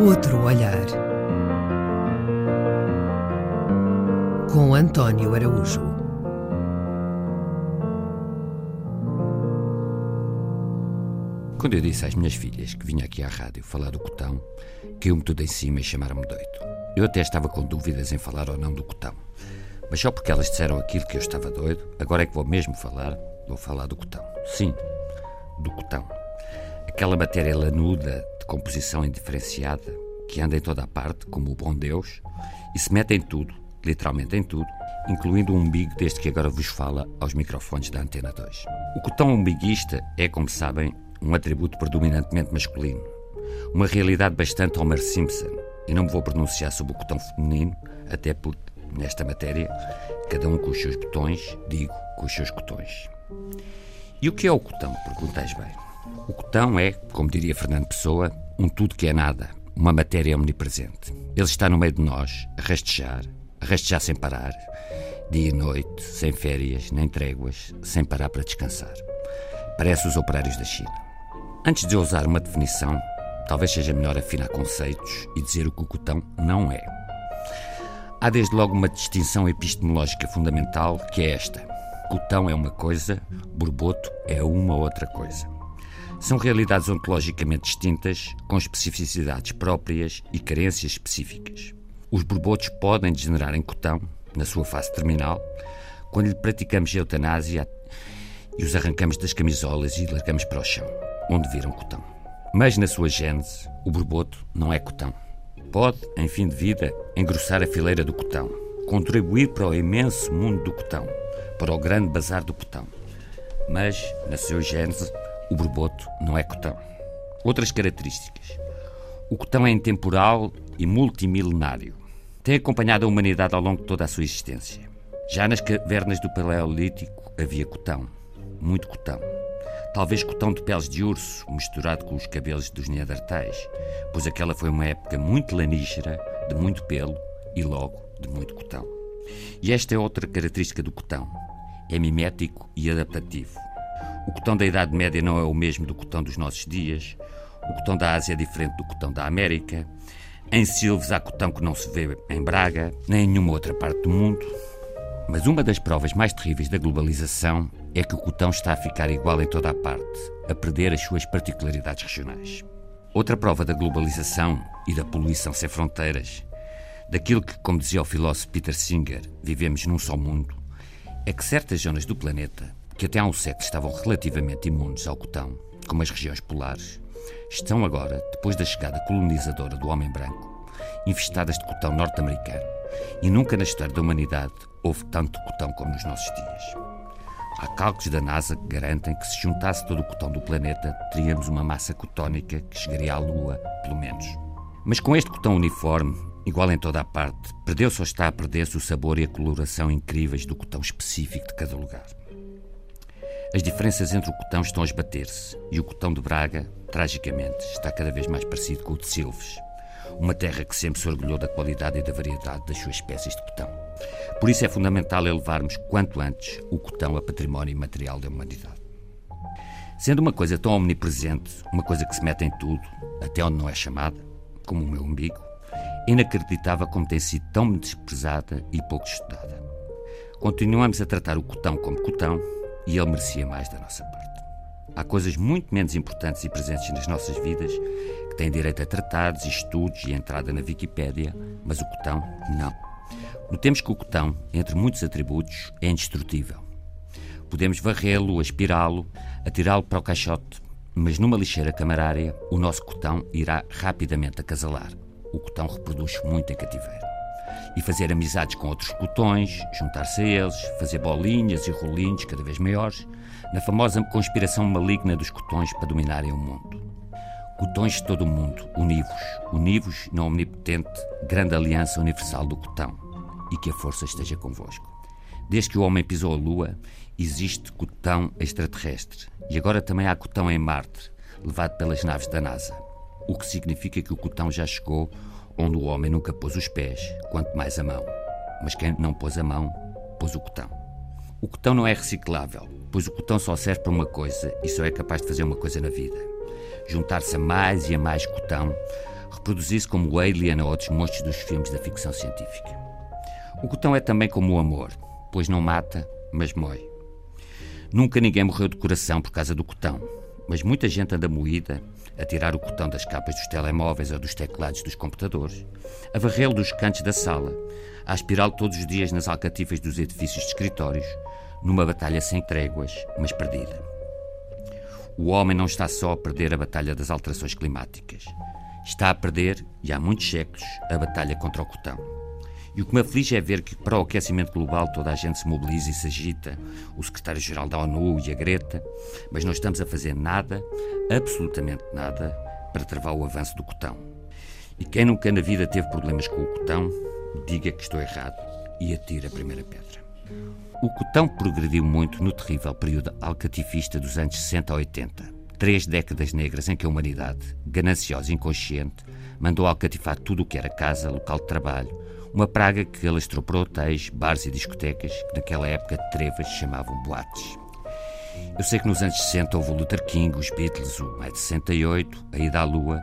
Outro olhar. Com António Araújo. Quando eu disse às minhas filhas que vinha aqui à rádio falar do cotão, caiu-me tudo em cima e chamaram-me doido. Eu até estava com dúvidas em falar ou não do cotão. Mas só porque elas disseram aquilo que eu estava doido, agora é que vou mesmo falar, vou falar do cotão. Sim, do cotão. Aquela matéria lanuda, de composição indiferenciada, que anda em toda a parte, como o bom Deus, e se mete em tudo, literalmente em tudo, incluindo o umbigo deste que agora vos fala aos microfones da Antena 2. O cotão umbiguista é, como sabem, um atributo predominantemente masculino. Uma realidade bastante Homer Simpson. E não me vou pronunciar sobre o cotão feminino, até porque, nesta matéria, cada um com os seus botões, digo, com os seus cotões. E o que é o cotão? Perguntais bem. O cotão é, como diria Fernando Pessoa, um tudo que é nada, uma matéria omnipresente. Ele está no meio de nós, a rastejar, a rastejar sem parar, dia e noite, sem férias, nem tréguas, sem parar para descansar. Parece os operários da China. Antes de eu usar uma definição, talvez seja melhor afinar conceitos e dizer o que o cotão não é. Há desde logo uma distinção epistemológica fundamental que é esta. Cotão é uma coisa, borboto é uma outra coisa. São realidades ontologicamente distintas, com especificidades próprias e carências específicas. Os borbotos podem degenerar em cotão, na sua fase terminal, quando lhe praticamos eutanásia e os arrancamos das camisolas e largamos para o chão, onde viram cotão. Mas na sua gênese, o borboto não é cotão. Pode, em fim de vida, engrossar a fileira do cotão, contribuir para o imenso mundo do cotão, para o grande bazar do cotão. Mas, na sua gênese, o borboto não é cotão. Outras características. O cotão é intemporal e multimilenário. Tem acompanhado a humanidade ao longo de toda a sua existência. Já nas cavernas do Paleolítico havia cotão, muito cotão. Talvez cotão de peles de urso, misturado com os cabelos dos neandertais, pois aquela foi uma época muito lanígera, de muito pelo e logo de muito cotão. E esta é outra característica do cotão. É mimético e adaptativo. O cotão da Idade Média não é o mesmo do cotão dos nossos dias. O cotão da Ásia é diferente do cotão da América. Em Silves há cotão que não se vê em Braga, nem em nenhuma outra parte do mundo. Mas uma das provas mais terríveis da globalização é que o cotão está a ficar igual em toda a parte, a perder as suas particularidades regionais. Outra prova da globalização e da poluição sem fronteiras, daquilo que, como dizia o filósofo Peter Singer, vivemos num só mundo, é que certas zonas do planeta, que até há um século estavam relativamente imunes ao cotão, como as regiões polares, estão agora, depois da chegada colonizadora do homem branco, infestadas de cotão norte-americano. E nunca na história da humanidade houve tanto cotão como nos nossos dias. Há cálculos da NASA que garantem que se juntasse todo o cotão do planeta, teríamos uma massa cotónica que chegaria à Lua, pelo menos. Mas com este cotão uniforme, igual em toda a parte, perdeu-se ou está a perder-se o sabor e a coloração incríveis do cotão específico de cada lugar. As diferenças entre o cotão estão a esbater-se e o cotão de Braga, tragicamente, está cada vez mais parecido com o de Silves, uma terra que sempre se orgulhou da qualidade e da variedade das suas espécies de cotão. Por isso é fundamental elevarmos quanto antes o cotão a património imaterial da humanidade. Sendo uma coisa tão omnipresente, uma coisa que se mete em tudo, até onde não é chamada, como o meu umbigo, inacreditável como tem sido tão desprezada e pouco estudada. Continuamos a tratar o cotão como cotão e ele merecia mais da nossa parte. Há coisas muito menos importantes e presentes nas nossas vidas que têm direito a tratados, estudos e entrada na Wikipédia, mas o cotão não. Notemos que o cotão, entre muitos atributos, é indestrutível. Podemos varrê-lo, aspirá-lo, atirá-lo para o caixote, mas numa lixeira camarária, o nosso cotão irá rapidamente acasalar. O cotão reproduz muito em cativeiro. E fazer amizades com outros cotões, juntar-se a eles, fazer bolinhas e rolinhos cada vez maiores, na famosa conspiração maligna dos cotões para dominarem o mundo. Cotões de todo o mundo, univos, univos na omnipotente grande aliança universal do cotão, e que a força esteja convosco. Desde que o homem pisou a Lua, existe cotão extraterrestre, e agora também há cotão em Marte, levado pelas naves da NASA, o que significa que o cotão já chegou onde o homem nunca pôs os pés, quanto mais a mão. Mas quem não pôs a mão, pôs o cotão. O cotão não é reciclável, pois o cotão só serve para uma coisa e só é capaz de fazer uma coisa na vida: juntar-se a mais e a mais cotão reproduzir-se como o Alien ou outros monstros dos filmes da ficção científica. O cotão é também como o amor, pois não mata, mas mói. Nunca ninguém morreu de coração por causa do cotão, mas muita gente anda moída a tirar o cotão das capas dos telemóveis ou dos teclados dos computadores, a varrê-lo dos cantos da sala, a aspirá-lo todos os dias nas alcatifas dos edifícios de escritórios, numa batalha sem tréguas, mas perdida. O homem não está só a perder a batalha das alterações climáticas. Está a perder, e há muitos séculos, a batalha contra o cotão. E o que me aflige é ver que, para o aquecimento global, toda a gente se mobiliza e se agita, o secretário-geral da ONU e a Greta, mas não estamos a fazer nada, absolutamente nada, para travar o avanço do cotão. E quem nunca na vida teve problemas com o cotão, diga que estou errado e atire a primeira pedra. O cotão progrediu muito no terrível período alcatifista dos anos 60 a 80. Três décadas negras em que a humanidade, gananciosa e inconsciente, mandou alcatifar tudo o que era casa, local de trabalho, uma praga que alastrou para hotéis, bares e discotecas que naquela época de trevas chamavam boates. Eu sei que nos anos 60 houve o Luther King, os Beatles, o Mais de 68, a Ida à Lua,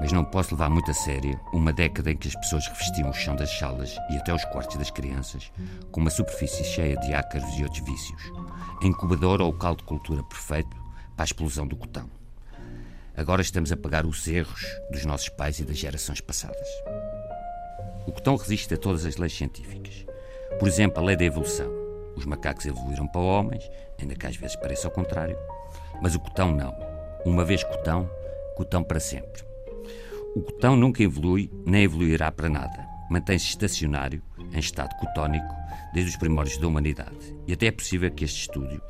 mas não posso levar muito a sério uma década em que as pessoas revestiam o chão das salas e até os quartos das crianças com uma superfície cheia de ácaros e outros vícios, a incubadora ou o caldo de cultura perfeito para a explosão do cotão. Agora estamos a pagar os erros dos nossos pais e das gerações passadas. O cotão resiste a todas as leis científicas. Por exemplo, a lei da evolução. Os macacos evoluíram para homens, ainda que às vezes pareça ao contrário. Mas o cotão não. Uma vez cotão, cotão para sempre. O cotão nunca evolui, nem evoluirá para nada. Mantém-se estacionário, em estado cotónico, desde os primórdios da humanidade. E até é possível que este estúdio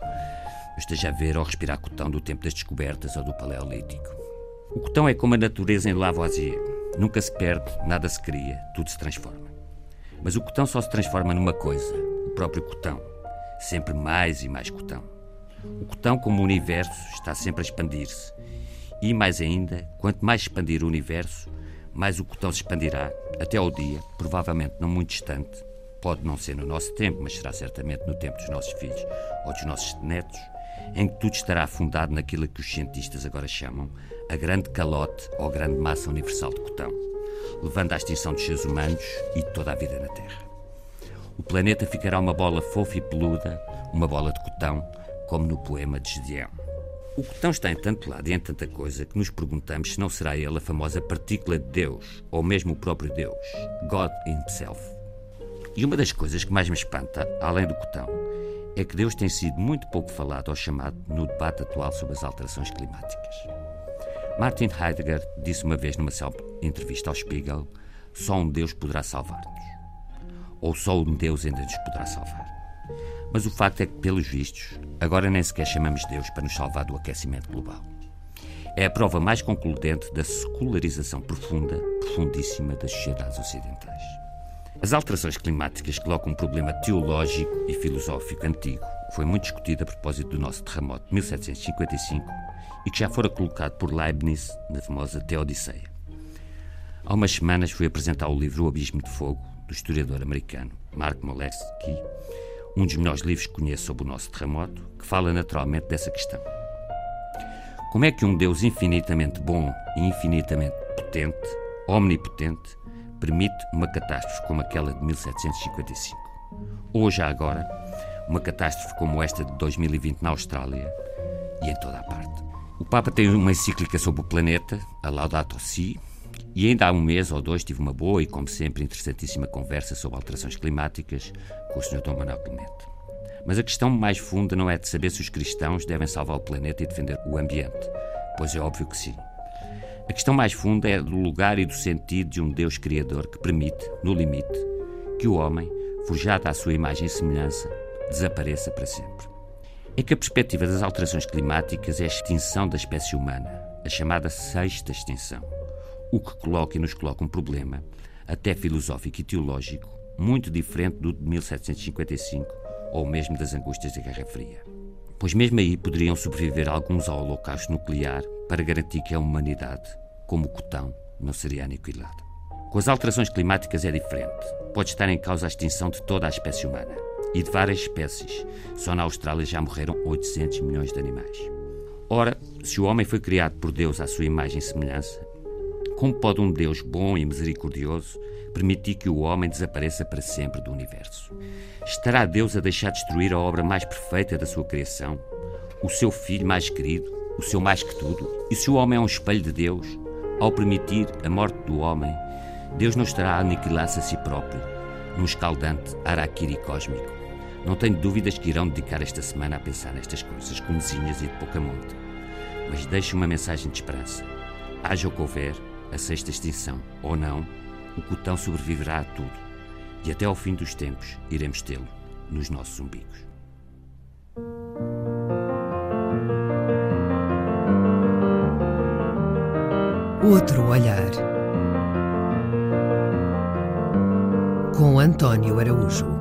esteja a ver ou respirar cotão do tempo das descobertas ou do Paleolítico. O cotão é como a natureza em Lavoisier. Nunca se perde, nada se cria, tudo se transforma. Mas o cotão só se transforma numa coisa, o próprio cotão. Sempre mais e mais cotão. O cotão, como o universo, está sempre a expandir-se e mais ainda, quanto mais expandir o universo, mais o cotão se expandirá, até ao dia, provavelmente não muito distante, pode não ser no nosso tempo, mas será certamente no tempo dos nossos filhos ou dos nossos netos, em que tudo estará afundado naquilo que os cientistas agora chamam a grande calote ou grande massa universal de cotão, levando à extinção dos seres humanos e de toda a vida na Terra. O planeta ficará uma bola fofa e peluda, uma bola de cotão, como no poema de Gedeão. O cotão está em tanto lado e em tanta coisa que nos perguntamos se não será ele a famosa partícula de Deus, ou mesmo o próprio Deus, God Himself. E uma das coisas que mais me espanta, além do cotão, é que Deus tem sido muito pouco falado ou chamado no debate atual sobre as alterações climáticas. Martin Heidegger disse uma vez numa entrevista ao Spiegel: só um Deus poderá salvar-nos. Ou só um Deus ainda nos poderá salvar. Mas o facto é que, pelos vistos, agora nem sequer chamamos Deus para nos salvar do aquecimento global. É a prova mais concludente da secularização profunda, profundíssima das sociedades ocidentais. As alterações climáticas colocam um problema teológico e filosófico antigo, foi muito discutido a propósito do nosso terremoto de 1755 e que já fora colocado por Leibniz na famosa Teodiceia. Há umas semanas fui apresentar o livro O Abismo de Fogo, do historiador americano Mark Molesky, um dos melhores livros que conheço sobre o nosso terremoto, que fala naturalmente dessa questão. Como é que um Deus infinitamente bom e infinitamente potente, omnipotente, permite uma catástrofe como aquela de 1755? Ou já agora, uma catástrofe como esta de 2020 na Austrália e em toda a parte. O Papa tem uma encíclica sobre o planeta, a Laudato Si, e ainda há um mês ou dois tive uma boa e, como sempre, interessantíssima conversa sobre alterações climáticas com o Sr. Dom Manuel Clemente. Mas a questão mais funda não é de saber se os cristãos devem salvar o planeta e defender o ambiente, pois é óbvio que sim. A questão mais funda é do lugar e do sentido de um Deus Criador que permite, no limite, que o homem, forjado à sua imagem e semelhança, desapareça para sempre. É que a perspectiva das alterações climáticas é a extinção da espécie humana, a chamada sexta extinção o que coloca e nos coloca um problema, até filosófico e teológico, muito diferente do de 1755 ou mesmo das angústias da Guerra Fria. Pois mesmo aí poderiam sobreviver alguns ao holocausto nuclear para garantir que a humanidade, como o cotão, não seria aniquilada. Com as alterações climáticas é diferente. Pode estar em causa a extinção de toda a espécie humana e de várias espécies. Só na Austrália já morreram 800 milhões de animais. Ora, se o homem foi criado por Deus à sua imagem e semelhança, Como pode um Deus bom e misericordioso permitir que o homem desapareça para sempre do universo? Estará Deus a deixar destruir a obra mais perfeita da sua criação? O seu filho mais querido? O seu mais que tudo? E se o homem é um espelho de Deus, ao permitir a morte do homem, Deus não estará a aniquilar-se a si próprio, num escaldante araquiri cósmico? Não tenho dúvidas que irão dedicar esta semana a pensar nestas coisas comezinhas e de pouca monta. Mas deixe uma mensagem de esperança. Haja o que houver, a sexta extinção ou não, o cotão sobreviverá a tudo e até ao fim dos tempos iremos tê-lo nos nossos umbigos. Outro olhar. Com António Araújo.